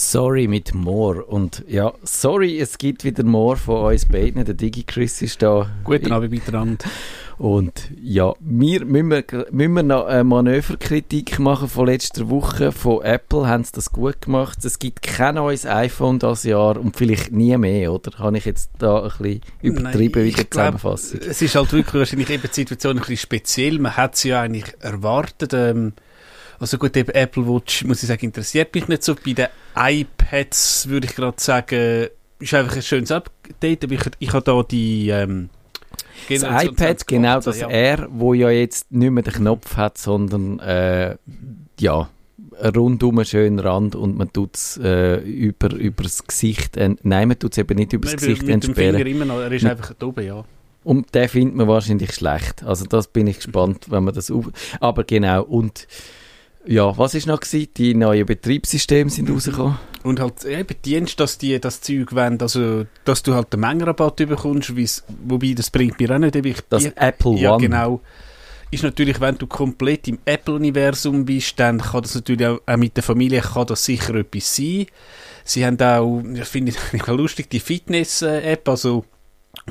Sorry mit More. Und ja, sorry, es gibt wieder More von uns beiden. Der Digi-Chris ist da. Guten Abend miteinander. Und ja, wir müssen, wir, müssen wir noch eine Manöverkritik machen von letzter Woche. Von Apple haben sie das gut gemacht. Es gibt kein neues iPhone dieses Jahr und vielleicht nie mehr, oder? Habe ich jetzt da ein bisschen übertrieben wie die Zusammenfassung? Es ist halt wirklich wahrscheinlich eben die Situation ein bisschen speziell. Man hat es ja eigentlich erwartet. Ähm, also gut, eben Apple Watch, muss ich sagen, interessiert mich nicht so. Bei den iPads würde ich gerade sagen, ist einfach ein schönes Update. Aber ich, ich habe da die... Ähm, das iPad, genau das ja. R, wo ja jetzt nicht mehr den Knopf hat, sondern äh, ja, rundum einen schönen Rand und man tut es äh, über, über das Gesicht, äh, nein, man tut es eben nicht über das Gesicht mit entsperren. Dem Finger immer noch, er ist einfach oben, ja. Und den findet man wahrscheinlich schlecht. Also das bin ich gespannt, wenn man das auf... Aber genau, und ja, was ist noch gewesen? Die neuen Betriebssysteme sind rausgekommen. Und halt eben Dienst, dass die das Zeug wollen, also dass du halt den Mengenrabatt bekommst, wobei das bringt mir auch nicht. Ich, das ich, Apple ja, One. genau. Ist natürlich, wenn du komplett im Apple-Universum bist, dann kann das natürlich auch, auch, mit der Familie kann das sicher etwas sein. Sie haben auch, ich finde ich lustig, die Fitness-App, also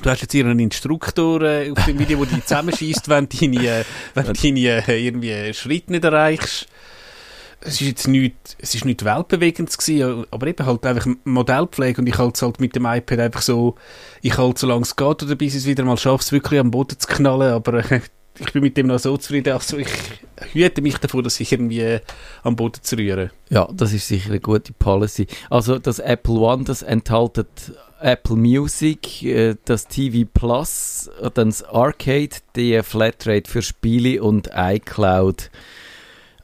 Du hast jetzt ihren Instruktor äh, auf dem Video, wo dich zusammenschießt, wenn du deine, äh, wenn deine äh, irgendwie Schritt nicht erreichst es ist jetzt nicht, es ist nicht weltbewegend gewesen, aber eben halt einfach Modellpflege und ich halte es halt mit dem iPad einfach so, ich halte solange es geht oder bis ich es wieder mal schaffe, es wirklich am Boden zu knallen, aber äh, ich bin mit dem noch so zufrieden, also ich hüte mich davor, dass ich irgendwie am Boden zu rühren. Ja, das ist sicher eine gute Policy. Also das Apple One, das enthält Apple Music, äh, das TV Plus, dann das Arcade, die Flatrate für Spiele und iCloud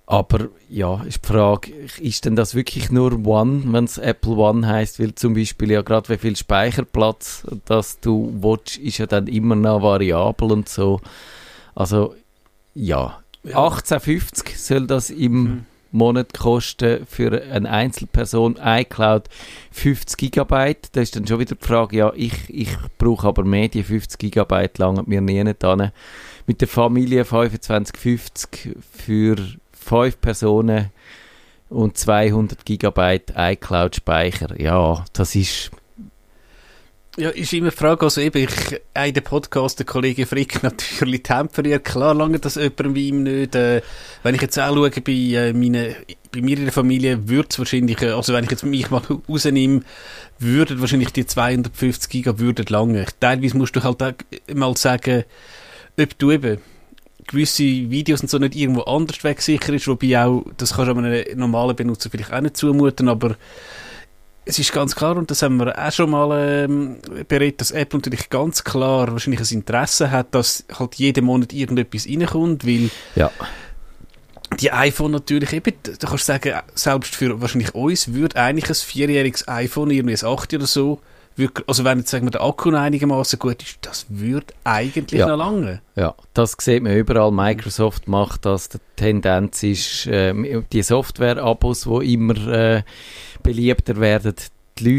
aber ja, ist die Frage, ist denn das wirklich nur One, wenn es Apple One heißt? Weil zum Beispiel ja gerade wie viel Speicherplatz, dass du willst, ist ja dann immer noch variabel und so. Also ja, ja. 1850 soll das im mhm. Monat kosten für eine Einzelperson. iCloud 50 GB. Da ist dann schon wieder die Frage, ja, ich, ich brauche aber mehr, die 50 GB lange mir nie nicht an. Mit der Familie 2550 für fünf Personen und 200 GB iCloud-Speicher. Ja, das ist... Ja, ist immer die Frage, also eben, ich, in dem Podcast, der Kollege Frick natürlich temperiert, klar lange das jemandem wie ihm nicht, äh, wenn ich jetzt auch schaue, bei, äh, meine, bei mir in der Familie würde es wahrscheinlich, äh, also wenn ich jetzt mich mal rausnehme, würden wahrscheinlich die 250 GB würden lange. Teilweise musst du halt auch mal sagen, ob du eben gewisse Videos und so nicht irgendwo anders weggesichert ist, wobei auch, das kannst du einem normalen Benutzer vielleicht auch nicht zumuten, aber es ist ganz klar, und das haben wir auch schon mal ähm, berät, dass Apple natürlich ganz klar wahrscheinlich ein Interesse hat, dass halt jeden Monat irgendetwas reinkommt, weil ja. die iPhone natürlich eben, da kannst du sagen, selbst für wahrscheinlich uns würde eigentlich ein vierjähriges iPhone, irgendwie ein 8 oder so, also wenn jetzt sagen wir, der Akku einigermaßen gut ist, das würde eigentlich ja. noch lange. Ja, das sieht man überall. Microsoft macht das. Die Tendenz ist, äh, die Software-Abos, die immer äh, beliebter werden, die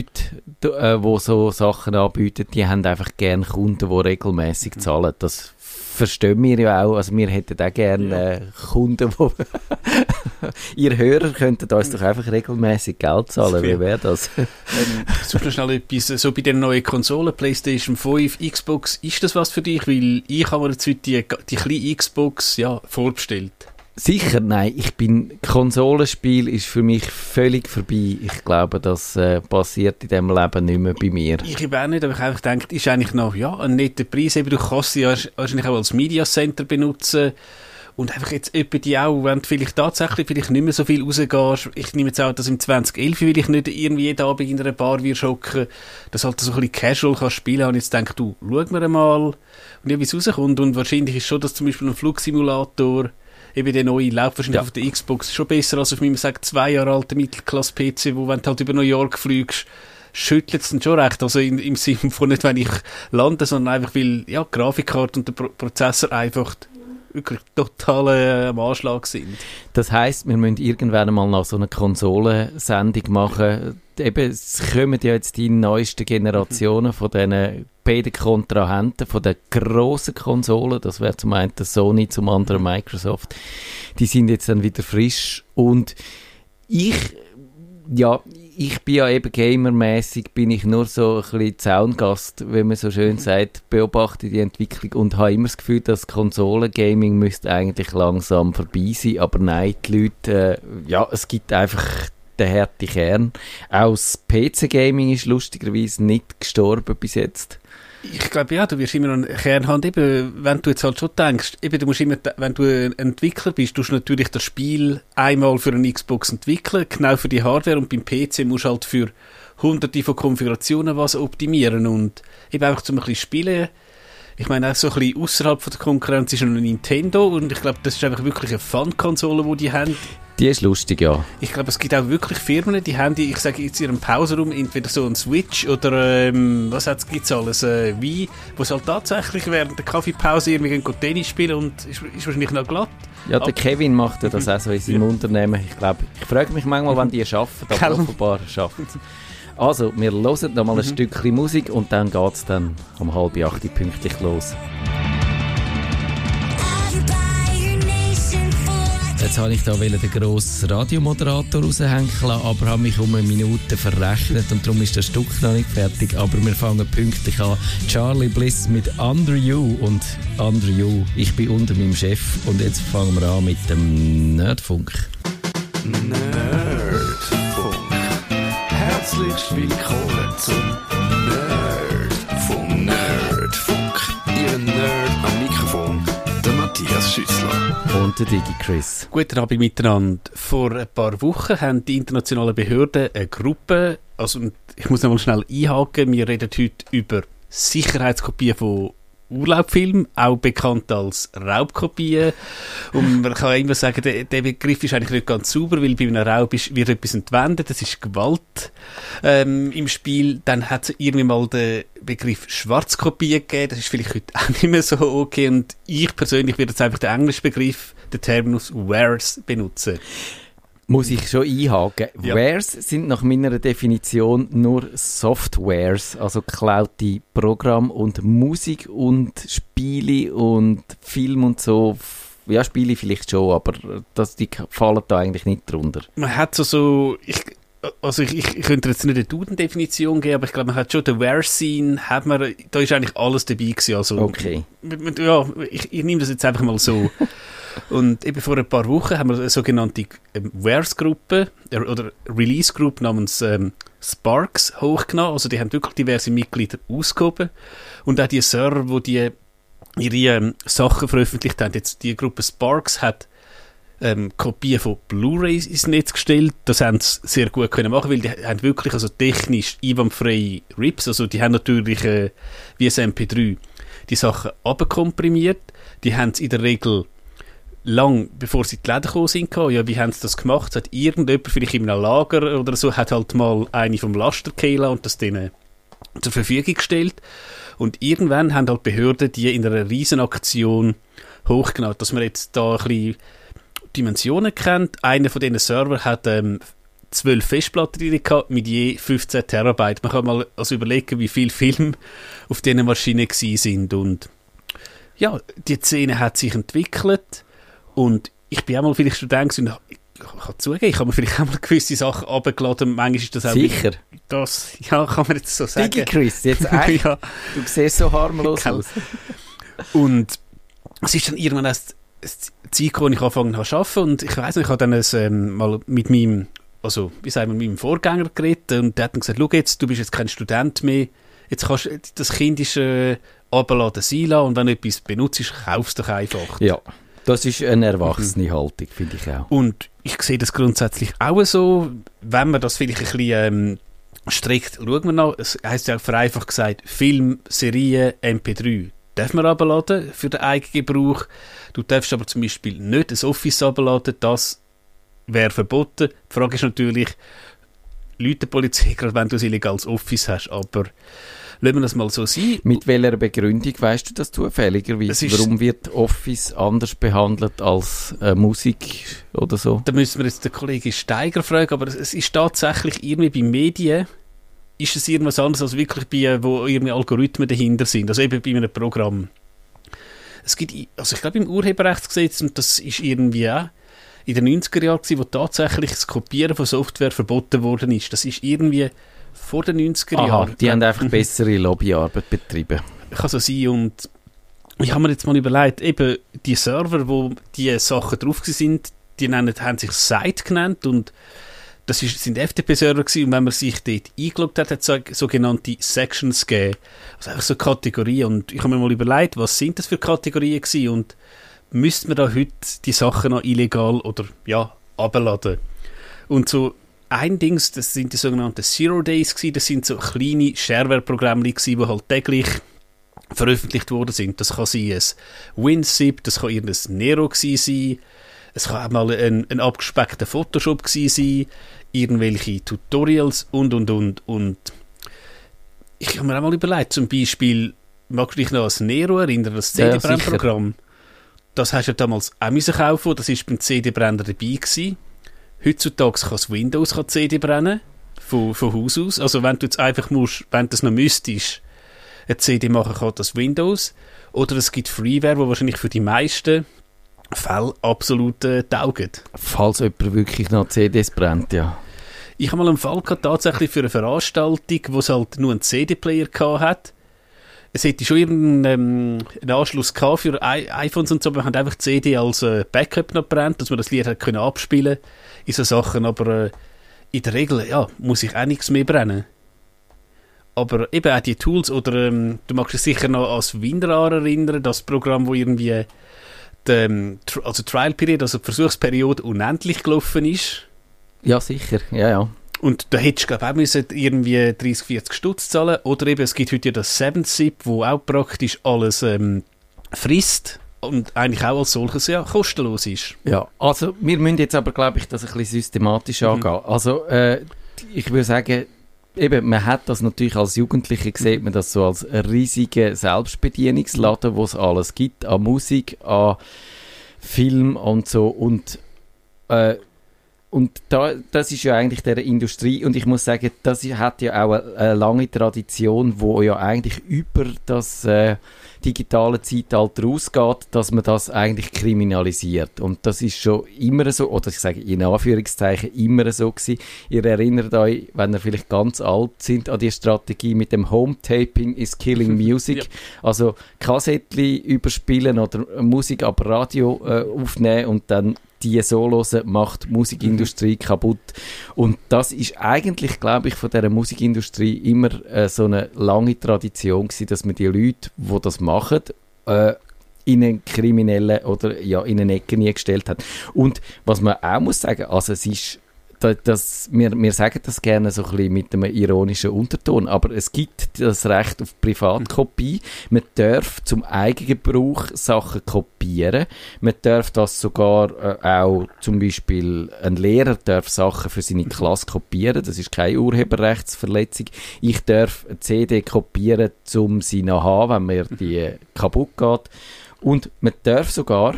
Leute, äh, die so Sachen anbieten, die haben einfach gerne Kunden, die regelmäßig zahlen. Das verstehen wir ja auch. Also wir hätten auch gerne ja. äh, Kunden, die ihr Hörer könntet uns doch einfach regelmäßig Geld zahlen. Wie wäre das? ähm, noch schnell etwas, so bei den neuen Konsolen, PlayStation 5, Xbox, ist das was für dich? Weil ich habe mir jetzt heute die, die kleine Xbox ja, vorbestellt. Sicher, nein. Ich bin, Konsolenspiel ist für mich völlig vorbei. Ich glaube, das äh, passiert in diesem Leben nicht mehr bei mir. Ich habe auch nicht, aber ich habe einfach gedacht, ist eigentlich noch, ja, ein netter Preis. Eben, du kannst sie ja wahrscheinlich auch als Media Center benutzen. Und einfach jetzt etwa die auch, wenn du vielleicht tatsächlich vielleicht nicht mehr so viel rausgehst, ich nehme jetzt auch, dass im 2011 will ich nicht irgendwie jeden Abend in einer Bar wir schocken, dass halt so ein bisschen casual kannst spielen und jetzt denke du, schau mir einmal und ja, wie es rauskommt und wahrscheinlich ist schon, dass zum Beispiel ein Flugsimulator eben der neue läuft wahrscheinlich ja. auf der Xbox schon besser als auf meinem, sag, zwei Jahre alten Mittelklasse-PC, wo wenn du halt über New York fliegst, schüttelt es dann schon recht. Also in, im Sinne von nicht, wenn ich lande, sondern einfach, weil, ja, die Grafikkarte und der Pro Prozessor einfach wirklich total äh, am Anschlag sind. Das heißt, wir müssen irgendwann mal noch so eine Konsolensendung machen. Eben, es kommen ja jetzt die neuesten Generationen von diesen beiden Kontrahenten, von den grossen Konsolen, das wäre zum einen Sony, zum anderen Microsoft, die sind jetzt dann wieder frisch und ich, ja, ich bin ja eben gamermäßig, bin ich nur so ein bisschen Zaungast, wenn man so schön sagt, beobachte die Entwicklung und habe immer das Gefühl, dass Konsolengaming müsste eigentlich langsam vorbei sein, aber nein, die Leute, äh, ja, es gibt einfach den harten Kern. Auch das PC-Gaming ist lustigerweise nicht gestorben bis jetzt. Ich glaube, ja, du wirst immer noch einen Kern haben, eben, wenn du jetzt halt schon denkst, eben, du musst immer, wenn du ein Entwickler bist, tust du natürlich das Spiel einmal für eine Xbox entwickeln, genau für die Hardware und beim PC musst du halt für hunderte von Konfigurationen was optimieren und eben einfach zum ein bisschen spielen. Ich meine, auch so ein bisschen außerhalb von der Konkurrenz ist noch Nintendo und ich glaube, das ist einfach wirklich eine Fun-Konsole, die die haben. Die ist lustig, ja. Ich glaube, es gibt auch wirklich Firmen, die haben, die, ich sage jetzt in ihrem Pausenraum, entweder so ein Switch oder, ähm, was gibt es alles, äh, wie, wo es halt tatsächlich während der Kaffeepause irgendwie Tennis spielen und ist, ist wahrscheinlich noch glatt. Ja, der Kevin macht ja das auch so in seinem ja. Unternehmen. Ich glaube, ich frage mich manchmal, wann die arbeiten, aber offenbar arbeiten Also, wir hören noch mal ein mhm. Stückchen Musik und dann geht es dann um halb acht pünktlich los. Jetzt habe ich da den grossen Radiomoderator raushängen aber habe mich um eine Minute verrechnet und darum ist das Stück noch nicht fertig. Aber wir fangen pünktlich an. Charlie Bliss mit Under You und Under You. Ich bin unter meinem Chef und jetzt fangen wir an mit dem Nerdfunk. Nerdfunk. Herzlich willkommen zum Nerdfunk. Nerdfunk. Ihr Nerd am Mikrofon, der Matthias Schüssler und der Digi Chris. Guten Abend miteinander. Vor ein paar Wochen haben die internationalen Behörden eine Gruppe, also ich muss noch mal schnell einhaken, wir reden heute über Sicherheitskopien von Urlaubfilm, auch bekannt als Raubkopie. Und man kann immer sagen, der, der, Begriff ist eigentlich nicht ganz sauber, weil bei einem Raub ist, wird etwas entwendet, das ist Gewalt ähm, im Spiel. Dann hat es irgendwie mal den Begriff Schwarzkopie gegeben, das ist vielleicht heute auch nicht mehr so okay. Und ich persönlich würde jetzt einfach den englischen Begriff, den Terminus Wares, benutzen muss ich schon einhaken. Ja. Wares sind nach meiner Definition nur Softwares, also geklaute Programme und Musik und Spiele und Film und so. Ja, Spiele vielleicht schon, aber das, die fallen da eigentlich nicht drunter. Man hat so, so ich, also ich, ich, ich könnte jetzt nicht eine Duden-Definition geben, aber ich glaube, man hat schon den hat man, da ist eigentlich alles dabei gewesen. Also, okay. Ja, ich, ich nehme das jetzt einfach mal so. Und eben vor ein paar Wochen haben wir eine sogenannte ähm, Wares-Gruppe äh, oder Release-Group namens ähm, Sparks hochgenommen. Also die haben wirklich diverse Mitglieder ausgehoben. Und auch die Server, die ihre ähm, Sachen veröffentlicht haben. Jetzt die Gruppe Sparks hat ähm, Kopien von Blu-rays ins Netz gestellt. Das haben sie sehr gut können machen, weil die haben wirklich also technisch einwandfreie Rips. Also die haben natürlich äh, wie ein MP3 die Sachen abkomprimiert. Die haben es in der Regel lang, bevor sie in die Läden gekommen sind, ja, wie haben sie das gemacht? Hat irgendjemand vielleicht in einem Lager oder so, hat halt mal eine vom Laster geheilt und das denen zur Verfügung gestellt. Und irgendwann haben halt Behörden die in einer Riesenaktion hochgenommen, dass man jetzt da ein bisschen Dimensionen kennt. Einer von diesen Servern hat ähm, zwölf Festplatten drin gehabt, mit je 15 Terabyte. Man kann mal also überlegen, wie viel Film auf diesen Maschinen sind und ja, die Szene hat sich entwickelt und ich bin auch mal vielleicht Student und ich kann zugeben, ich habe mir vielleicht auch mal gewisse Sachen abgeladen. Manchmal ist das auch... Sicher? Das, ja, kann man jetzt so sagen. Digi Chris, jetzt echt? ja. Du siehst so harmlos aus. und es ist dann irgendwann erst Zeit, wo ich angefangen habe zu arbeiten und ich weiß nicht, ich habe dann ein, ähm, mal mit meinem, also wie sagen wir, mit meinem Vorgänger geredet und der hat dann gesagt, schau jetzt, du bist jetzt kein Student mehr, jetzt kannst du das kindische abladen sein und wenn du etwas benutzt, kaufst du doch einfach. Ja. Das ist eine erwachsene mhm. Haltung, finde ich auch. Und ich sehe das grundsätzlich auch so, wenn man das vielleicht ein bisschen ähm, strikt schauen wir noch, es heisst ja vereinfacht gesagt, Film, Serie, MP3 darf man abladen für den eigenen Gebrauch. Du darfst aber zum Beispiel nicht das Office abladen, das wäre verboten. Die Frage ist natürlich, Leute Polizei, gerade wenn du ein illegales Office hast, aber Lassen wir das mal so sein. Mit welcher Begründung weißt du das zufälligerweise? Warum wird Office anders behandelt als äh, Musik oder so? Da müssen wir jetzt den Kollegen Steiger fragen, aber es ist tatsächlich irgendwie bei Medien ist es irgendwas anderes als wirklich bei, wo irgendwie Algorithmen dahinter sind, also eben bei einem Programm. Es gibt, also ich glaube im Urheberrechtsgesetz, und das ist irgendwie auch in den 90er Jahren, gewesen, wo tatsächlich das Kopieren von Software verboten worden ist. Das ist irgendwie vor den 90er Aha, Jahren. die haben einfach bessere Lobbyarbeit betrieben. kann so sein und ich habe mir jetzt mal überlegt, eben die Server, wo die Sachen drauf sind, die nennen, haben sich Site genannt und das ist, sind FTP-Server gewesen und wenn man sich dort eingeloggt hat, hat es so- sogenannte Sections gegeben. Also einfach so Kategorien und ich habe mir mal überlegt, was sind das für Kategorien gewesen und müsste man da heute die Sachen noch illegal oder ja, abladen. Und so ein Dings, das sind die sogenannten Zero Days gewesen, das sind so kleine Shareware-Programme gewesen, die halt täglich veröffentlicht worden sind. Das kann sein ein WinZip, das kann irgendein Nero sein, es kann auch mal ein, ein abgespeckter Photoshop sein, irgendwelche Tutorials und, und, und, und. Ich habe mir auch mal überlegt, zum Beispiel, magst du dich noch an das Nero erinnern, das Ja, ja, CD-Brennprogramm? das hast du ja damals auch müssen kaufen, das war beim CD-Brenner dabei gewesen. Heutzutage kann das Windows kann CD brennen, von, von Haus aus. Also wenn du jetzt einfach musst, wenn du es noch müsstest, eine CD machen kann das Windows. Oder es gibt Freeware, wo wahrscheinlich für die meisten Fälle absolut äh, taugt. Falls jemand wirklich noch CDs brennt, ja. Ich habe mal einen Fall gehabt, tatsächlich für eine Veranstaltung, wo es halt nur einen CD-Player gehabt hat. Es hätte schon irgendeinen ähm, Anschluss gehabt für I iPhones und so, aber wir haben einfach die CD als äh, Backup noch brennt, dass man das Lied hat können abspielen in so Sachen, aber äh, in der Regel, ja, muss ich auch nichts mehr brennen. Aber eben auch die Tools, oder ähm, du magst dich sicher noch als WinRAR erinnern, das Programm, wo irgendwie die, ähm, also Trial Period, also die Versuchsperiode unendlich gelaufen ist. Ja, sicher, ja, ja. Und da hättest du, glaube auch müssen irgendwie 30, 40 Stutz zahlen. Oder eben, es gibt heute ja das 7-Zip, wo auch praktisch alles ähm, frisst und eigentlich auch als solches ja kostenlos ist. Ja, also wir müssen jetzt aber, glaube ich, das ein bisschen systematisch Mhm. angehen. Also äh, ich würde sagen, eben, man hat das natürlich als Jugendliche sieht man das so als einen riesigen Selbstbedienungsladen, wo es alles gibt, an Musik, an Film und so und äh, und da, das ist ja eigentlich der Industrie und ich muss sagen, das hat ja auch eine, eine lange Tradition, wo ja eigentlich über das äh, digitale Zeitalter ausgeht, dass man das eigentlich kriminalisiert. Und das ist schon immer so, oder ich sage in Anführungszeichen immer so gewesen. Ihr erinnert euch, wenn ihr vielleicht ganz alt sind, an die Strategie mit dem Home-Taping is killing music. Ja. Also Kassettchen überspielen oder Musik ab Radio äh, aufnehmen und dann die so hören, macht die Musikindustrie kaputt. Und das ist eigentlich, glaube ich, von dieser Musikindustrie immer äh, so eine lange Tradition gewesen, dass man die Leute, die das machen, äh, in einen kriminellen oder ja, in eine Ecke nie gestellt hat. Und was man auch muss sagen, also es ist das, wir, wir sagen das gerne so ein bisschen mit einem ironischen Unterton, aber es gibt das Recht auf Privatkopie. Man darf zum Eigengebrauch Sachen kopieren. Man darf das sogar äh, auch, zum Beispiel ein Lehrer darf Sachen für seine Klasse kopieren. Das ist keine Urheberrechtsverletzung. Ich darf eine CD kopieren, um sie haben, wenn mir die kaputt geht. Und man darf sogar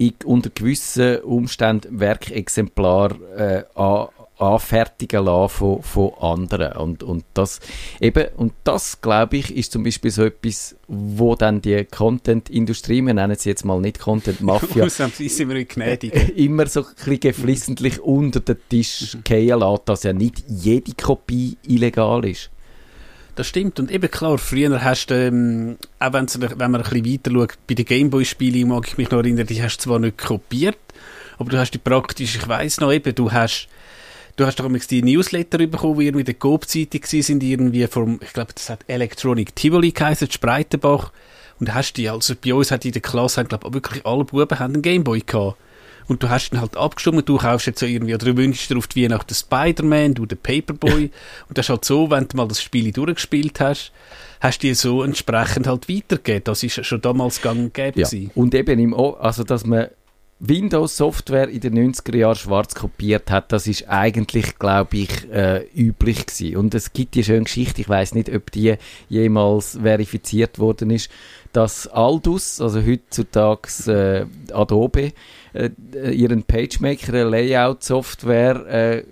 in, unter gewissen Umständen Werkexemplar äh, an, anfertigen lassen von, von anderen. Und, und das eben, und das, glaube ich, ist zum Beispiel so etwas, wo dann die Content-Industrie, wir nennen sie jetzt mal nicht Content-Mafia, immer so ein bisschen geflissentlich unter den Tisch fallen lässt, dass ja nicht jede Kopie illegal ist. Das stimmt. Und eben klar, früher hast du, ähm, auch wenn man ein bisschen weiter schaut, bei den Gameboy-Spielen mag ich mich noch erinnern, die hast du zwar nicht kopiert, aber du hast die praktisch, ich weiss noch eben, du hast Du hast doch die Newsletter bekommen, die irgendwie in der Coop-Zeitung sind irgendwie vom, ich glaube, das hat Electronic Tivoli geheißen, Spreitenbach. Und hast die, also bei uns hat in der Klasse, glaube ich, wirklich alle Buben haben einen Gameboy gehabt. Und du hast dann halt abgestimmt, du kaufst jetzt so irgendwie, oder du wünschst dir auf die Weihnachten Spider-Man, du den Paperboy. Und das ist halt so, wenn du mal das Spiel durchgespielt hast, hast du die so entsprechend halt weitergegeben. Das ist schon damals gang und gäbe Ja. gewesen. Und eben im, O- also dass man Windows-Software in den 90er Jahren schwarz kopiert hat, das ist eigentlich, glaube ich, äh, üblich gewesen. Und es gibt die schöne Geschichte, ich weiß nicht, ob die jemals verifiziert worden ist, dass Aldus, also heutzutage äh, Adobe, äh, ihren PageMaker, eine Layout-Software äh,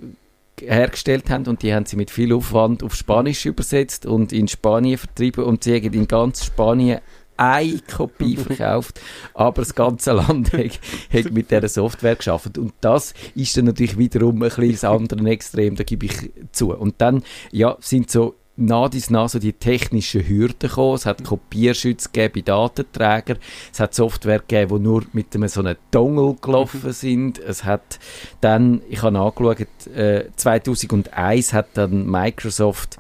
hergestellt haben und die haben sie mit viel Aufwand auf Spanisch übersetzt und in Spanien vertrieben und sie haben in ganz Spanien eine Kopie verkauft, aber das ganze Land hat, hat mit dieser Software geschafft. Und das ist dann natürlich wiederum ein bisschen das andere Extrem, da gebe ich zu. Und dann, ja, sind so nach dies nach so die technischen Hürden gekommen. Es hat Kopierschütze gegeben bei Datenträgern. Es hat Software gegeben, die nur mit einem so einem Dongle gelaufen sind. Es hat dann, ich habe nachgeschaut, äh, 2001 hat dann Microsoft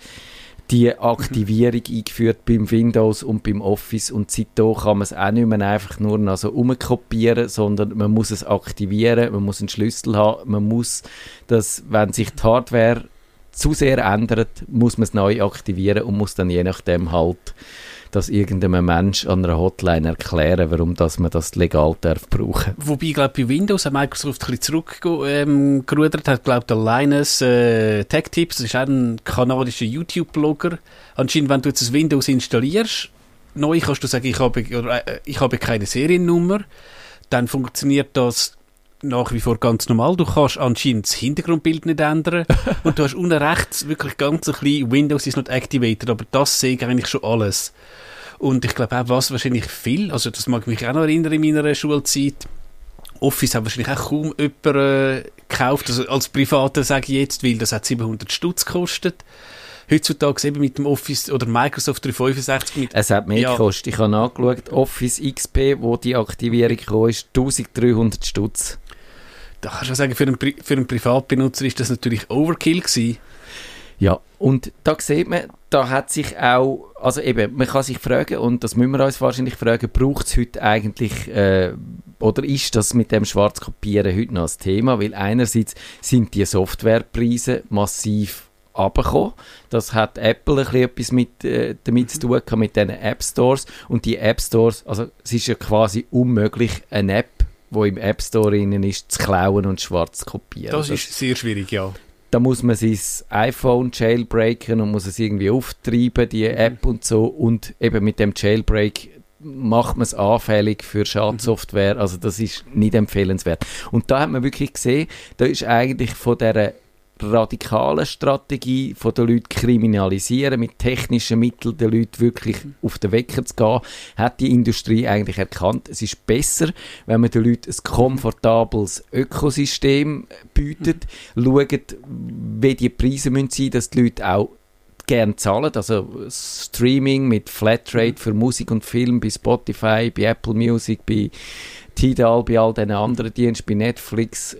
die Aktivierung eingeführt beim Windows und beim Office und seitdem kann man es auch nicht mehr einfach nur noch so umkopieren, sondern man muss es aktivieren, man muss einen Schlüssel haben, man muss das, wenn sich die Hardware zu sehr ändert, muss man es neu aktivieren und muss dann je nachdem halt das irgendeinem Mensch an einer Hotline erklären, warum dass man das legal darf brauchen. Wobei, glaube, bei Windows hat Microsoft ein bisschen zurückgerudert, ähm, hat, glaube der Linus äh, Tech Tips, das ist auch ein kanadischer YouTube-Blogger. Anscheinend, wenn du jetzt das Windows installierst, neu kannst du sagen, ich habe, äh, ich habe keine Seriennummer, dann funktioniert das nach wie vor ganz normal. Du kannst anscheinend das Hintergrundbild nicht ändern. und du hast unten rechts wirklich ganz ein bisschen Windows is not activated, aber das sehe ich eigentlich schon alles. Und ich glaube auch, was wahrscheinlich viel, also das mag mich auch noch erinnern in meiner Schulzeit, Office hat wahrscheinlich auch kaum jemand äh, gekauft, also als Privater sage ich jetzt, weil das hat 700 Stutz gekostet. Heutzutage eben mit dem Office oder Microsoft 365 mit... Es hat mehr ja. gekostet. Ich habe nachgeschaut, Office XP, wo die Aktivierung kam, ist 1300 Stutz da kannst du sagen, für einen, Pri für einen Privatbenutzer ist das natürlich Overkill gewesen. Ja, und da sieht man, da hat sich auch, also eben, man kann sich fragen, und das müssen wir uns wahrscheinlich fragen, braucht es heute eigentlich, äh, oder ist das mit dem Schwarzkopieren heute noch ein Thema? Weil einerseits sind die Softwarepreise massiv runtergekommen. Das hat Apple ein bisschen etwas mit, äh, damit zu tun mit diesen App Stores. Und die App Stores, also es ist ja quasi unmöglich, eine App wo im App Store innen ist, zu klauen und schwarz zu kopieren. Das, das ist sehr schwierig, ja. Da muss man sein iPhone jailbreaken und muss es irgendwie auftreiben, die mhm. App und so. Und eben mit dem Jailbreak macht man es anfällig für Schadsoftware. Also das ist nicht empfehlenswert. Und da hat man wirklich gesehen, da ist eigentlich von der radikalen Strategie von den Leuten kriminalisieren, mit technischen Mitteln den Leuten wirklich auf den Wecker zu gehen, hat die Industrie eigentlich erkannt, es ist besser, wenn man den Leuten ein komfortables Ökosystem bietet, mhm. schaut, wie die Preise müssen sein, dass die Leute auch gerne zahlen, also Streaming mit Flatrate für Musik und Film bei Spotify, bei Apple Music, bei Tidal, bei all diesen anderen Diensten, bei Netflix,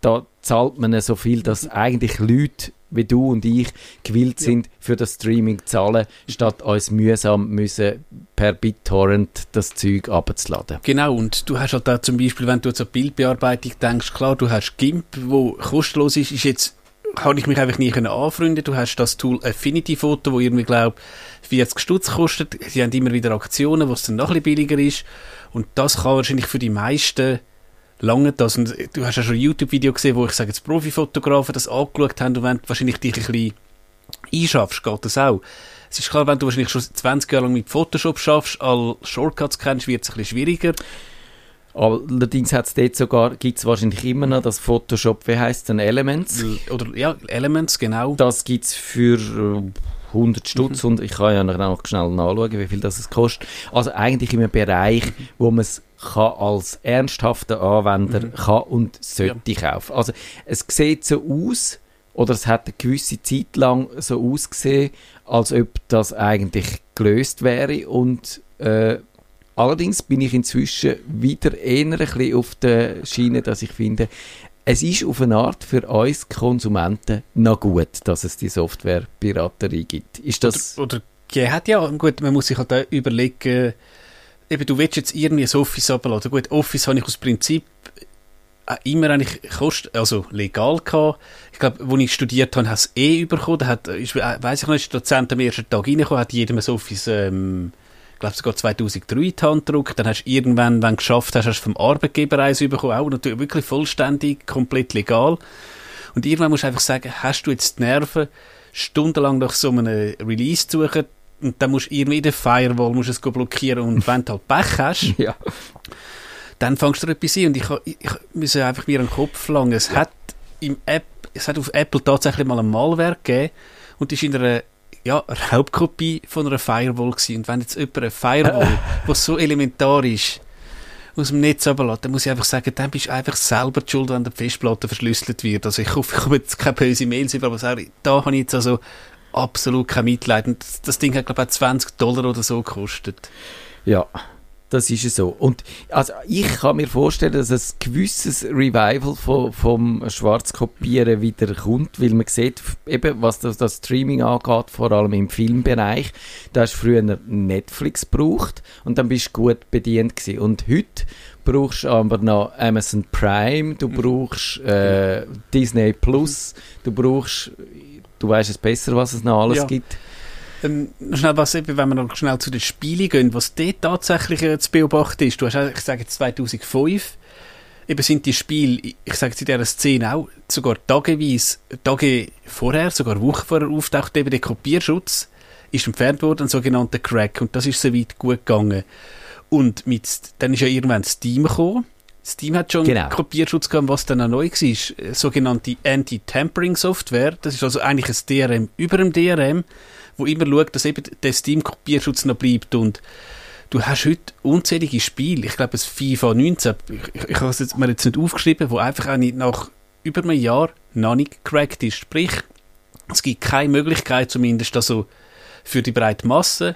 da zahlt man so viel, dass eigentlich Leute wie du und ich gewillt sind, ja. für das Streaming zu zahlen, statt uns mühsam müssen per BitTorrent das Zeug abzuladen. Genau, und du hast halt da zum Beispiel, wenn du zur Bildbearbeitung denkst, klar, du hast GIMP, wo kostenlos ist, ist jetzt kann ich mich einfach nie anfreunden. Du hast das Tool Affinity Photo, wo irgendwie, glaube 40 Stutz kostet. Sie haben immer wieder Aktionen, wo es dann noch ein bisschen billiger ist. Und das kann wahrscheinlich für die meisten lange das. Und du hast ja schon ein YouTube-Video gesehen, wo ich sage, jetzt Profifotografen das angeschaut haben und wenn du wahrscheinlich dich ein bisschen einschaffst, geht das auch. Es ist klar, wenn du wahrscheinlich schon 20 Jahre lang mit Photoshop schaffst, alle Shortcuts kennst, wird es ein bisschen schwieriger. Allerdings hat es dort sogar, gibt es wahrscheinlich immer noch das Photoshop, wie heißt es denn, Elements? Oder, ja, Elements, genau. Das gibt es für 100 Stutz mhm. und ich kann ja noch schnell nachschauen, wie viel das kostet. Also eigentlich in einem Bereich, wo man es kann als ernsthafter Anwender mhm. kann und sollte ja. kaufen. Also es sieht so aus, oder es hat eine gewisse Zeit lang so ausgesehen, als ob das eigentlich gelöst wäre und äh, allerdings bin ich inzwischen wieder eher ein bisschen auf der Schiene, dass ich finde, es ist auf eine Art für uns Konsumenten noch gut, dass es die Software-Piraterie gibt. Ist das... Oder, oder ja, hat ja, gut, man muss sich halt überlegen, eben, du willst jetzt irgendwie ein Office abladen. Gut, Office habe ich aus Prinzip äh, immer eigentlich kost also legal gehabt. Ich glaube, als ich studiert habe, habe es eh bekommen. Da hat, ich weiss ich noch, ist der Dozent am ersten Tag reingekommen, hat jedem ein Office, ähm, ich glaube sogar 2003 in die Hand gedruckt. Dann hast du irgendwann, wenn du geschafft hast, hast du vom Arbeitgeber eins bekommen. Auch natürlich wirklich vollständig, komplett legal. Und irgendwann musst du einfach sagen, hast du jetzt die Nerven, stundenlang nach so einem Release zu suchen, und dann musst du irgendwie den Firewall musst es blockieren und wenn du halt Pech hast, ja. dann fängst du etwas an und ich, ich, ich muss einfach mir einen Kopf langen. Es hat im App, es hat auf Apple tatsächlich mal ein Malware gegeben und ist in einer ja, Raubkopie von einer Firewall gewesen. Und wenn jetzt jemand eine Firewall, die so elementar ist, aus dem Netz runterlässt, dann muss ich einfach sagen, dann bist du einfach selber die schuld, wenn die Festplatte verschlüsselt wird. Also ich hoffe, ich komme jetzt keine böse Mails über, aber da habe ich jetzt also absolut kein Mitleid. Und das, Ding hat, glaube ich, auch 20 Dollar oder so gekostet. Ja, das ist es so. Und also ich kann mir vorstellen, dass ein gewisses Revival von, vom Schwarzkopieren wieder kommt, weil man sieht, eben, was das, das Streaming angeht, vor allem im Filmbereich, da hast du früher Netflix gebraucht und dann bist du gut bedient gewesen. Und heute brauchst aber noch Amazon Prime, du brauchst äh, Disney Plus, du brauchst, du weißt es besser, was es noch alles Ja. gibt. Ähm, schnell was, eben, wenn wir noch schnell zu den Spielen gehen, was dort tatsächlich äh, zu beobachten ist. Du hast, ich sage jetzt 2005, eben sind die Spiele, ich- ich sage jetzt in dieser Szene auch, sogar tageweise, Tage vorher, sogar Wochen vorher auftaucht eben der Kopierschutz, ist entfernt worden, ein sogenannter Crack. Und das ist soweit gut gegangen. Und mit, dann ist ja irgendwann Steam gekommen. Steam hat schon Genau. Kopierschutz gehabt, was dann auch neu war, ist äh, sogenannte Anti-Tampering-Software. Das ist also eigentlich ein DRM über dem DRM, wo immer schaut, dass eben der Steam-Kopierschutz noch bleibt. Und du hast heute unzählige Spiele, ich glaube, es FIFA 19, ich, ich, ich habe es jetzt, mir jetzt nicht aufgeschrieben, wo einfach auch nicht nach über einem Jahr noch nicht gecrackt ist. Sprich, es gibt keine Möglichkeit, zumindest also für die breite Masse,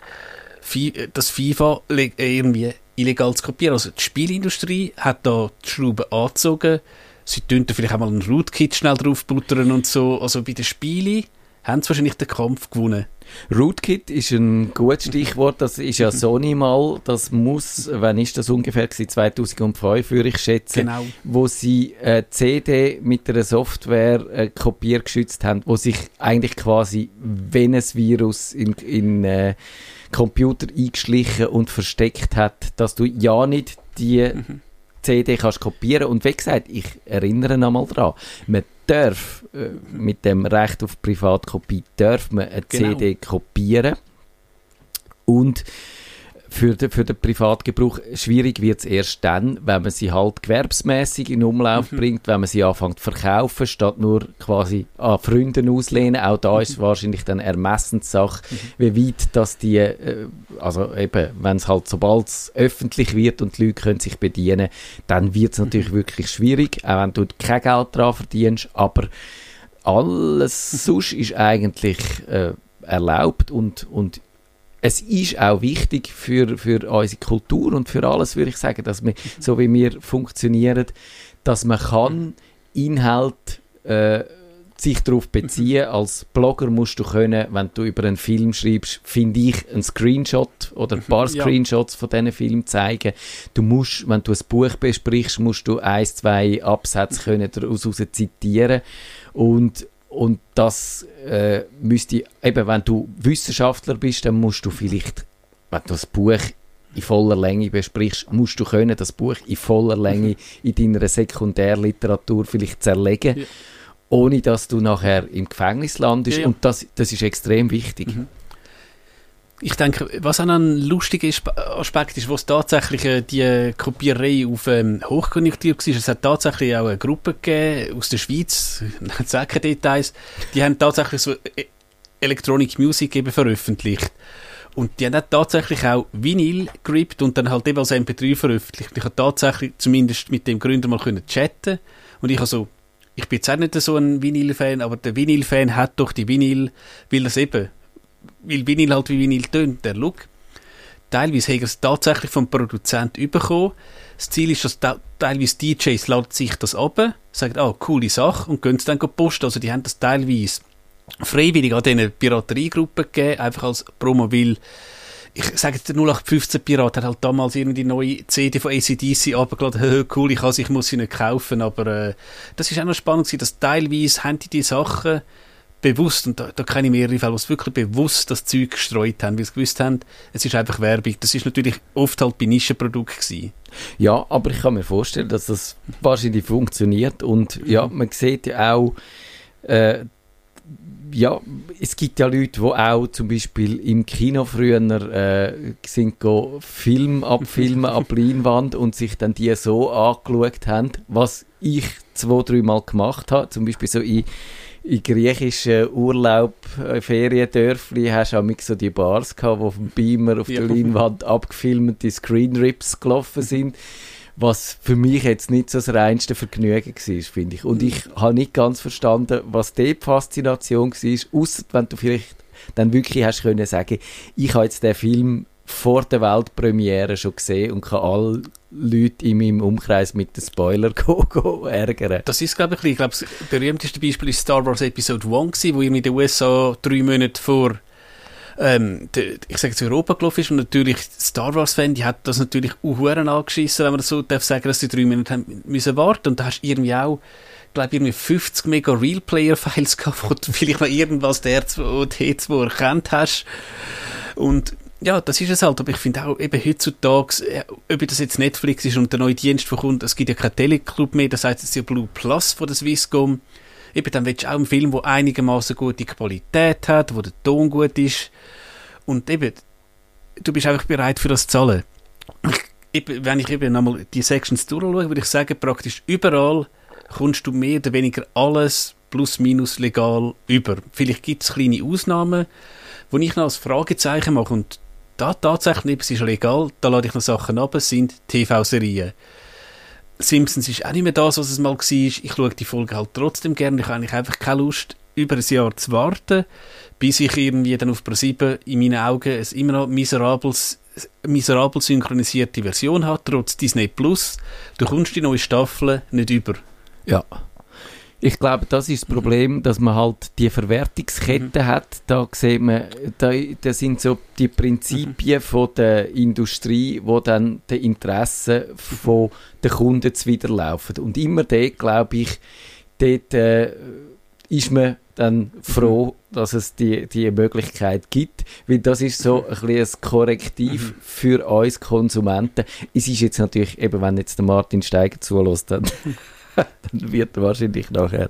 Fi- das FIFA äh, irgendwie illegal zu kopieren. Also die Spielindustrie hat da die Schrauben angezogen. Sie tun da vielleicht auch mal einen Rootkit schnell draufbuttern und so. Also bei den Spielen haben sie wahrscheinlich den Kampf gewonnen. Rootkit ist ein gutes Stichwort. Das ist ja Sony mal. Das muss, wann ist das ungefähr gewesen? 2005, würde ich schätzen. Genau. Wo sie äh, CD mit einer Software äh, kopiergeschützt haben, wo sich eigentlich quasi, wenn ein Virus in, in äh, Computer eingeschlichen und versteckt hat, dass du ja nicht die CD kannst kopieren. Und wie gesagt, ich erinnere noch mal dran, man darf äh, mit dem Recht auf Privatkopie darf man eine Genau. CD kopieren und für den, für den Privatgebrauch schwierig wird es erst dann, wenn man sie halt gewerbsmäßig in Umlauf bringt, wenn man sie anfängt zu verkaufen, statt nur quasi an Freunden auslehnen. Auch da ist es wahrscheinlich dann Ermessenssache, wie weit dass die, äh, also eben, wenn es halt, sobald es öffentlich wird und die Leute können sich bedienen, dann wird es natürlich wirklich schwierig, auch wenn du kein Geld daran verdienst, aber alles sonst ist eigentlich äh, erlaubt und, und es ist auch wichtig für, für unsere Kultur und für alles, würde ich sagen, dass wir, so wie wir funktionieren, dass man kann Inhalt äh, sich darauf beziehen. Als Blogger musst du können, wenn du über einen Film schreibst, finde ich, einen Screenshot oder ein paar Ja. Screenshots von diesen Film zeigen. Du musst, wenn du ein Buch besprichst, musst du ein, zwei Absätze können daraus zitieren und und das äh, müsste, eben wenn du Wissenschaftler bist, dann musst du vielleicht, wenn du das Buch in voller Länge besprichst, musst du können das Buch in voller Länge in deiner Sekundärliteratur vielleicht zerlegen, Ja. ohne dass du nachher im Gefängnis landest. Ja, ja. Und das, das ist extrem wichtig. Ich denke, was auch ein lustiger Aspe- Aspekt ist, was tatsächlich äh, die Kopierei auf ähm, Hochkonjunktur war, es hat tatsächlich auch eine Gruppe gegeben aus der Schweiz, ich sage keine Details, die haben tatsächlich so äh, Electronic Music eben veröffentlicht. Und die haben auch tatsächlich auch Vinyl gerippt und dann halt eben als MP3 veröffentlicht. Ich habe tatsächlich zumindest mit dem Gründer mal können chatten und ich habe so, ich bin jetzt auch nicht so ein Vinyl-Fan, aber der Vinyl-Fan hat doch die Vinyl, weil das eben weil Vinyl halt wie Vinyl tönt, der Look. Teilweise haben es tatsächlich vom Produzent bekommen. Das Ziel ist, dass te- teilweise DJs laden sich das ab, sagen, ah, coole Sache, und gehen es dann posten. Also die haben das teilweise freiwillig an diesen Pirateriegruppen gegeben, einfach als Promo, weil ich sage jetzt, der 0815 Pirat hat halt damals irgendwie die neue CD von ACDC Hö, cool, ich, has, ich muss sie nicht kaufen, aber äh, das ist auch noch spannend dass teilweise haben die die Sachen bewusst, und da, da kenne ich mehrere Fälle, wo sie wirklich bewusst das Zeug gestreut haben, weil sie gewusst haben, es ist einfach Werbung. Das ist natürlich oft halt bei Nischenprodukten gewesen. Ja, aber ich kann mir vorstellen, dass das wahrscheinlich funktioniert und ja, man sieht ja auch, äh, ja, es gibt ja Leute, die auch zum Beispiel im Kino früher äh, sind go Film abfilmen ab Leinwand und sich dann die so angeschaut haben, was ich zwei, dreimal gemacht habe, zum Beispiel so in in griechischen Urlaub, äh, Feriendörfli, hast du auch so die Bars gehabt, wo dem Beamer auf Ja. der Leinwand abgefilmte Screenrips gelaufen sind. Was für mich jetzt nicht so das reinste Vergnügen war, finde ich. Und ich habe nicht ganz verstanden, was die Faszination war, außer wenn du vielleicht dann wirklich hast können sagen, ich habe jetzt den Film vor der Weltpremiere schon gesehen und kann alle Leute in meinem Umkreis mit den Spoiler go, go ärgern. Das ist, glaube ich, ich glaube, das berühmteste Beispiel ist Star Wars Episode 1 gewesen, wo in den USA drei Monate vor ähm, de, ich sage jetzt Europa gelaufen ist. Und natürlich Star Wars Fan, die hat das natürlich uhuere angeschissen, wenn man das so darf sagen, dass die drei Monate haben müssen warten. Und da hast du irgendwie auch glaube irgendwie 50 mega Real Player Files gehabt, wo du vielleicht noch irgendwas der R2 und T2 erkannt hast. Und ja, das ist es halt, aber ich finde auch eben heutzutage, äh, ob das jetzt Netflix ist und der neue Dienst verkommt, es gibt ja keinen Teleclub mehr, das heißt jetzt ja Blue Plus von der Swisscom, eben dann willst du auch einen Film, der einigermaßen gute Qualität hat, wo der Ton gut ist und eben, du bist einfach bereit für das zu zahlen. Ich, wenn ich eben nochmal die Sections durchschaue, würde ich sagen, praktisch überall kommst du mehr oder weniger alles plus minus legal über. Vielleicht gibt es kleine Ausnahmen, wo ich noch als Fragezeichen mache und da tatsächlich, es ist legal, da lade ich noch Sachen ab, es sind TV-Serien. Simpsons ist auch nicht mehr das, was es mal war. Ich schaue die Folge halt trotzdem gerne. Ich habe eigentlich einfach keine Lust, über ein Jahr zu warten, bis ich irgendwie dann auf Pro7 in meinen Augen ein immer noch miserables, miserabel synchronisierte Version hat, trotz Disney Plus. Du kommst die neue Staffel nicht über. Ja. Ich glaube, das ist das Problem, dass man halt die Verwertungskette hat. Da sieht man, da, da sind so die Prinzipien von der Industrie, wo dann die Interessen von den Kunden zuwiderlaufen. Und immer dort, glaube ich, dort äh, ist man dann froh, dass es die, die Möglichkeit gibt, weil das ist so ein, bisschen ein Korrektiv für uns Konsumenten. Es ist jetzt natürlich, eben wenn jetzt der Martin Steiger zulässt, dann dann wird er wahrscheinlich nachher.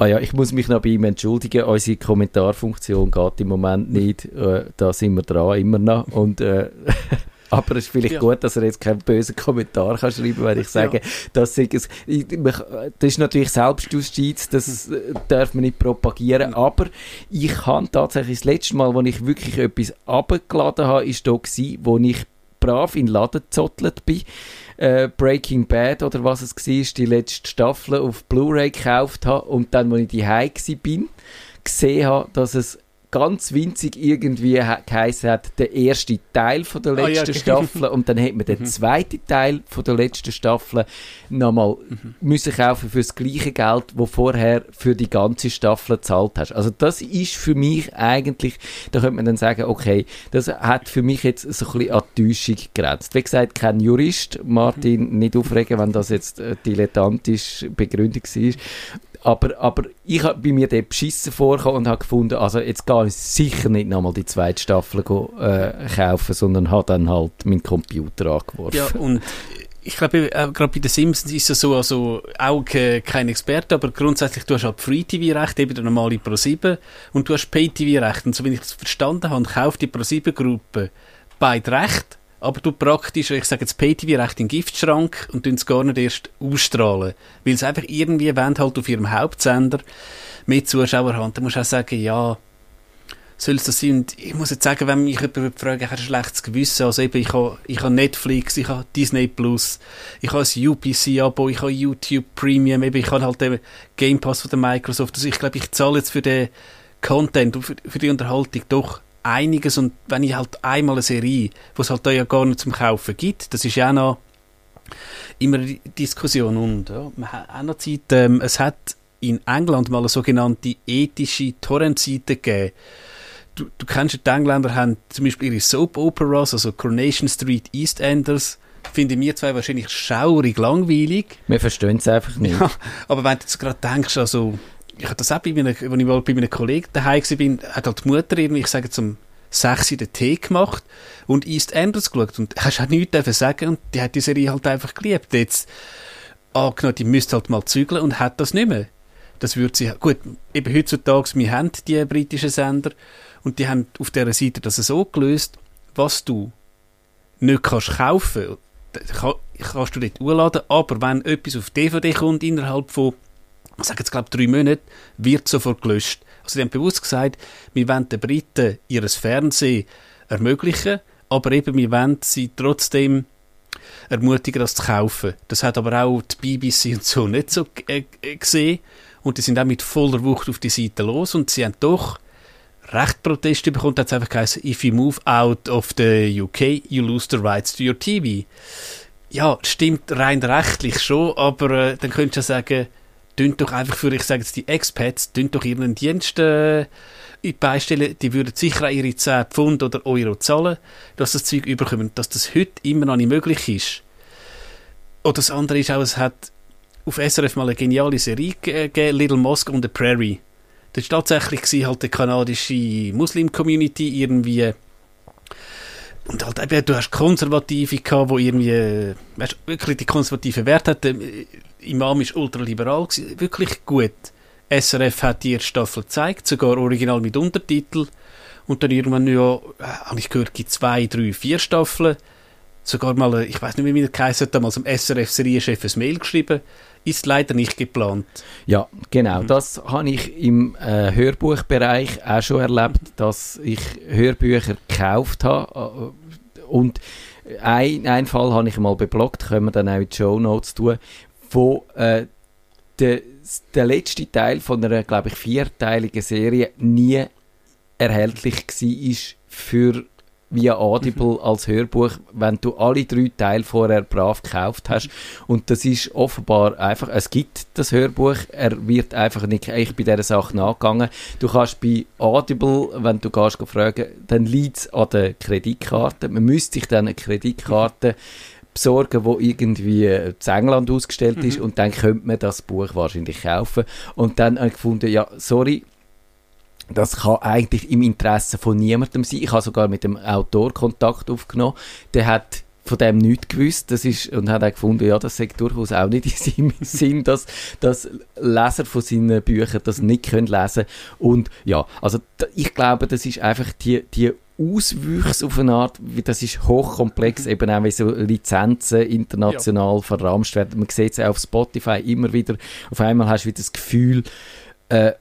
Ah ja, ich muss mich noch bei ihm entschuldigen. Unsere Kommentarfunktion geht im Moment nicht. Äh, da sind wir dran, immer noch. Und, äh, aber es ist vielleicht Ja. gut, dass er jetzt keinen bösen Kommentar kann schreiben wenn ich sage, das, sei es, ich, das ist natürlich Selbstjustiz, das äh, darf man nicht propagieren. Aber ich habe tatsächlich das letzte Mal, wo ich wirklich etwas abgeladen habe, ist da gewesen, wo ich brav in den Laden gezottelt bin äh, Breaking Bad oder was es war, die letzte Staffel auf Blu-ray gekauft habe und dann, als ich die bin, gesehen habe, dass es ganz winzig irgendwie geheißen hat, der erste Teil von der Ah, ja, letzten. Staffel und dann hat man den zweiten Teil von der letzten Staffel nochmal müssen kaufen für das gleiche Geld, wo vorher für die ganze Staffel gezahlt hast. Also das ist für mich eigentlich, da könnte man dann sagen, okay, das hat für mich jetzt so ein bisschen an Täuschung gegrenzt. Wie gesagt, kein Jurist, Martin, nicht aufregen, wenn das jetzt äh, dilettantisch begründet war. Aber, aber ich habe bei mir dort beschissen vorgekommen und habe gefunden, also jetzt gehe ich sicher nicht nochmal die zweite Staffel go, äh, kaufen, sondern habe dann halt meinen Computer angeworfen. Ja, und ich glaube, äh, gerade bei den Simpsons ist es so, also auch ke- kein Experte, aber grundsätzlich, du hast halt Free-TV-Recht, eben der normale Pro7, und du hast Pay-TV-Recht. Und so, wenn ich das verstanden habe, kauft die Pro7-Gruppe beide Recht, aber du praktisch, ich sage jetzt Pay-TV-Recht in den Giftschrank und tun es gar nicht erst ausstrahlen. Weil es einfach irgendwie wollen, halt auf ihrem Hauptsender mehr Zuschauer haben. Da musst du auch sagen, ja, soll es das sein? Und ich muss jetzt sagen, wenn mich jemand fragt, ich habe ein schlechtes Gewissen. Also eben, ich habe, ich habe Netflix, ich habe Disney Plus, ich habe ein UPC-Abo, ich habe YouTube Premium, eben, ich habe halt den Game Pass von der Microsoft. Also ich glaube, ich zahle jetzt für den Content und für, für die Unterhaltung doch einiges. Und wenn ich halt einmal eine Serie, wo es halt da ja gar nicht zum Kaufen gibt, das ist ja auch noch immer Diskussion. Und ja, man hat auch noch Zeit, ähm, es hat in England mal eine sogenannte ethische Torrent-Seite gegeben. Du, du kennst ja, die Engländer haben zum Beispiel ihre Soap-Operas, also Coronation Street, EastEnders, finden wir zwei wahrscheinlich schaurig langweilig. Wir verstehen es einfach nicht. Ja, aber wenn du jetzt gerade denkst, also, ich hatte das auch bei meiner, als ich mal bei meinem Kollegen daheim war, hat halt die Mutter irgendwie, ich sage zum sechs den Tee gemacht und EastEnders geschaut und hast auch nichts sagen und die hat die Serie halt einfach geliebt. Jetzt, angenommen, die müsste halt mal zügeln und hat das nicht mehr. Das würde sie, gut, eben heutzutage, wir haben die britischen Sender und die haben auf dieser Seite das so gelöst, was du nicht kannst kaufen, kannst du dort urladen, aber wenn etwas auf DVD kommt innerhalb von ich sage jetzt glaube drei Monate, wird sofort gelöscht. Also sie haben bewusst gesagt, wir wollen den Briten ihres Fernsehen ermöglichen, aber eben wir wollen sie trotzdem ermutigen, das zu kaufen. Das hat aber auch die BBC und so nicht so äh, gesehen und die sind auch mit voller Wucht auf die Seite los und sie haben doch recht Proteste bekommen, hat es einfach geheißen, if you move out of the UK, you lose the rights to your TV. Ja, stimmt rein rechtlich schon, aber äh, dann könntest du ja sagen, tönt doch einfach für, ich sage jetzt die Expats, tönt doch ihren Dienst äh, beistellen, die würden sicher ihre 10 Pfund oder Euro zahlen, dass das Zeug überkommen, dass das heute immer noch nicht möglich ist. Oder das andere ist auch, es hat auf SRF mal eine geniale Serie gegeben, Little Mosque on the Prairie. Das war tatsächlich halt die kanadische Muslim-Community irgendwie und halt eben, du hast Konservative gehabt, die irgendwie, weißt, wirklich die konservativen Werte hatten. Der Imam war ultraliberal, gewesen, wirklich gut. SRF hat die erste Staffel gezeigt, sogar original mit Untertitel. Und dann irgendwann, ja, äh, habe ich gehört, gibt zwei, drei, vier Staffeln. Sogar mal, ich weiß nicht, wie mir geheißen hat, damals am SRF-Serienchef ein Mail geschrieben ist leider nicht geplant. Ja, genau. Mhm. Das habe ich im äh, Hörbuchbereich auch schon erlebt, dass ich Hörbücher gekauft habe. Äh, und ein, ein Fall habe ich mal beblockt, können wir dann auch in die Show Notes tun, wo äh, der, der letzte Teil von einer, glaube ich, vierteiligen Serie nie erhältlich war für via Audible mhm. als Hörbuch, wenn du alle drei Teile vorher brav gekauft hast. Und das ist offenbar einfach, es gibt das Hörbuch, er wird einfach nicht echt bei dieser Sache nachgegangen. Du kannst bei Audible, wenn du gehst fragen, dann liegt es an der Kreditkarte. Man müsste sich dann eine Kreditkarte besorgen, wo irgendwie in England ausgestellt ist mhm. und dann könnte man das Buch wahrscheinlich kaufen. Und dann habe ich gefunden, ja, sorry, das kann eigentlich im Interesse von niemandem sein. Ich habe sogar mit dem Autor Kontakt aufgenommen. Der hat von dem nichts gewusst. Das ist, und hat auch gefunden, ja, das sagt durchaus auch nicht in seinem Sinn, dass, dass Leser von seinen Büchern das nicht können lesen Und ja, also ich glaube, das ist einfach die, die Auswüchse auf eine Art, das ist hochkomplex, mhm. eben auch wie so Lizenzen international ja. verramscht werden. Man sieht es auch auf Spotify immer wieder. Auf einmal hast du wieder das Gefühl, äh,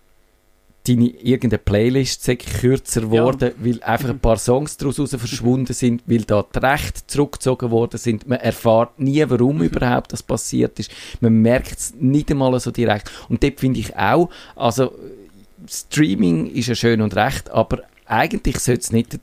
deine irgendeine Playlist kürzer geworden, ja. weil einfach ein paar Songs daraus verschwunden sind, weil da die Rechte zurückgezogen worden sind. Man erfährt nie, warum überhaupt das passiert ist. Man merkt es nicht einmal so direkt. Und dort finde ich auch, also Streaming ist ja schön und recht, aber eigentlich sollte es nicht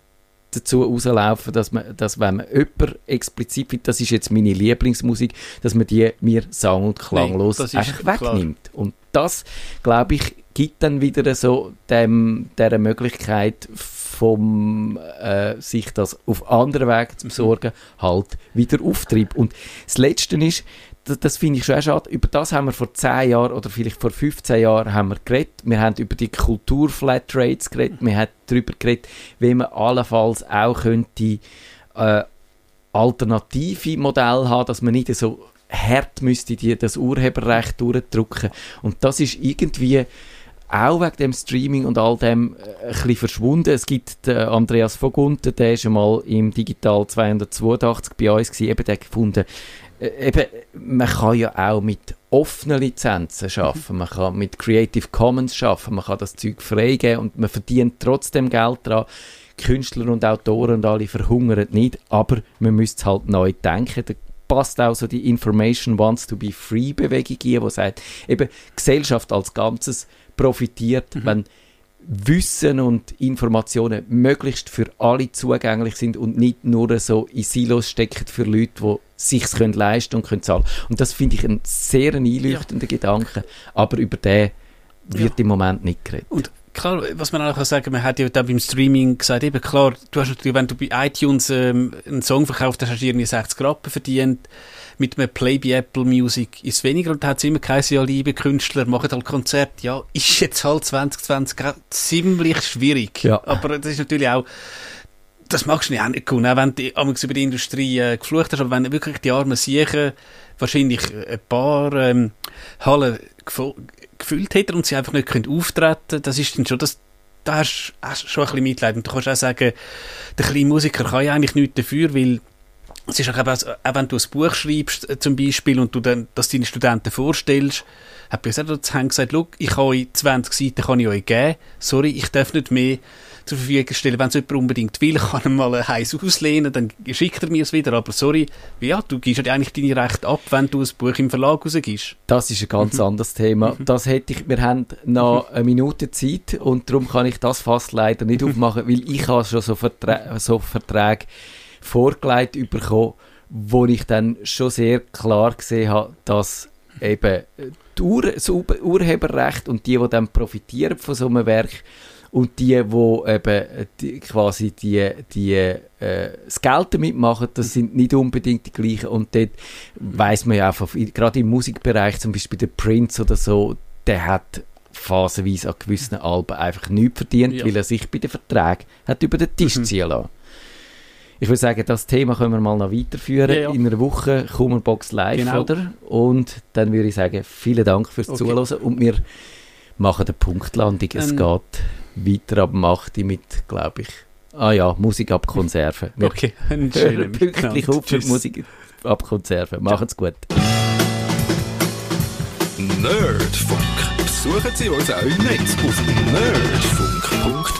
dazu rauslaufen, dass man, dass wenn man jemand explizit findet, das ist jetzt meine Lieblingsmusik, dass man die mir sang- und klanglos nee, einfach wegnimmt. Und das, glaube ich, gibt dann wieder so dem, der Möglichkeit vom äh, sich das auf anderen Wegen zu besorgen, halt wieder Auftrieb. Und das Letzte ist, das, das finde ich schon schade, über das haben wir vor 10 Jahren oder vielleicht vor 15 Jahren haben wir geredet. Wir haben über die Kultur-Flatrates geredet, wir haben darüber geredet, wie man allenfalls auch könnte äh, alternative Modelle haben, dass man nicht so hart müsste die, das Urheberrecht durchdrücken. Und das ist irgendwie auch wegen dem Streaming und all dem äh, ein bisschen verschwunden. Es gibt den Andreas Vogunten, der ist einmal im Digital 282 bei uns gewesen, eben der gefunden, äh, eben, man kann ja auch mit offenen Lizenzen schaffen, man kann mit Creative Commons schaffen, man kann das Zeug freigeben und man verdient trotzdem Geld daran. Künstler und Autoren und alle verhungern nicht, aber man müsste es halt neu denken. Da passt auch so die Information Wants to be Free Bewegung ein, die sagt, eben Gesellschaft als Ganzes profitiert, mhm. wenn Wissen und Informationen möglichst für alle zugänglich sind und nicht nur so in Silos stecken für Leute, die sich leisten und können zahlen. Und das finde ich ein sehr einleuchtender ja. Gedanke, aber über den wird ja. im Moment nicht geredet. Und klar, was man auch sagen kann, man hat ja da beim Streaming gesagt, eben klar, du hast natürlich, wenn du bei iTunes ähm, einen Song verkauft hast, hast du irgendwie 60 Rappen verdient mit einem Play bei Apple Music ist es weniger und da hat es immer geheißen, ja, liebe Künstler, machen halt Konzert. Ja, ist jetzt halt 2020 ziemlich schwierig. Ja. Aber das ist natürlich auch, das magst du nicht auch nicht gut, auch wenn du über die Industrie äh, geflucht hast, aber wenn wirklich die armen Siechen wahrscheinlich ein paar ähm, Hallen gefüllt hätten und sie einfach nicht auftreten das ist dann schon das da hast du schon ein bisschen Mitleid. Und du kannst auch sagen, der kleine Musiker kann ja eigentlich nichts dafür, weil es ist auch, auch wenn du ein Buch schreibst, äh, zum Beispiel, und du dann das deinen Studenten vorstellst, hat ich gesagt, gesagt, ich kann euch 20 Seiten kann ich euch geben, sorry, ich darf nicht mehr zur Verfügung stellen. Wenn es jemand unbedingt will, kann er mal ein heiß auslehnen, dann schickt er mir es wieder. Aber sorry, ja, du gibst ja eigentlich deine Rechte ab, wenn du ein Buch im Verlag rausgibst. Das ist ein ganz mhm. anderes Thema. Mhm. Das hätte ich, wir haben noch mhm. eine Minute Zeit und darum kann ich das fast leider nicht aufmachen, weil ich habe schon so, Verträ so Verträge vorgelegt bekommen, wo ich dann schon sehr klar gesehen habe, dass eben Ur das Urheberrecht und die, die dann profitieren von so einem Werk, und die, die eben die, quasi die, die, äh, das Geld damit machen, das sind nicht unbedingt die gleichen. Und dort weiß man ja einfach, gerade im Musikbereich, zum Beispiel der Prince oder so, der hat phasenweise an gewissen Alben einfach nichts verdient, ja. weil er sich bei den Verträgen hat über den Tisch mhm. ziehen lassen. Ich würde sagen, das Thema können wir mal noch weiterführen. Ja, ja. In einer Woche Kummerbox live, genau. oder? Und dann würde ich sagen, vielen Dank fürs okay. Zuhören und wir machen eine Punktlandung. Es ähm, geht weiter ab 8 mit, glaube ich, ah ja, Musik ab Konserven. Wir okay, einen schönen Pünktlich auf für Musik ab Konserven. Macht's gut. Nerdfunk. Besuchen Sie uns auch im Netz auf nerdfunk.ch.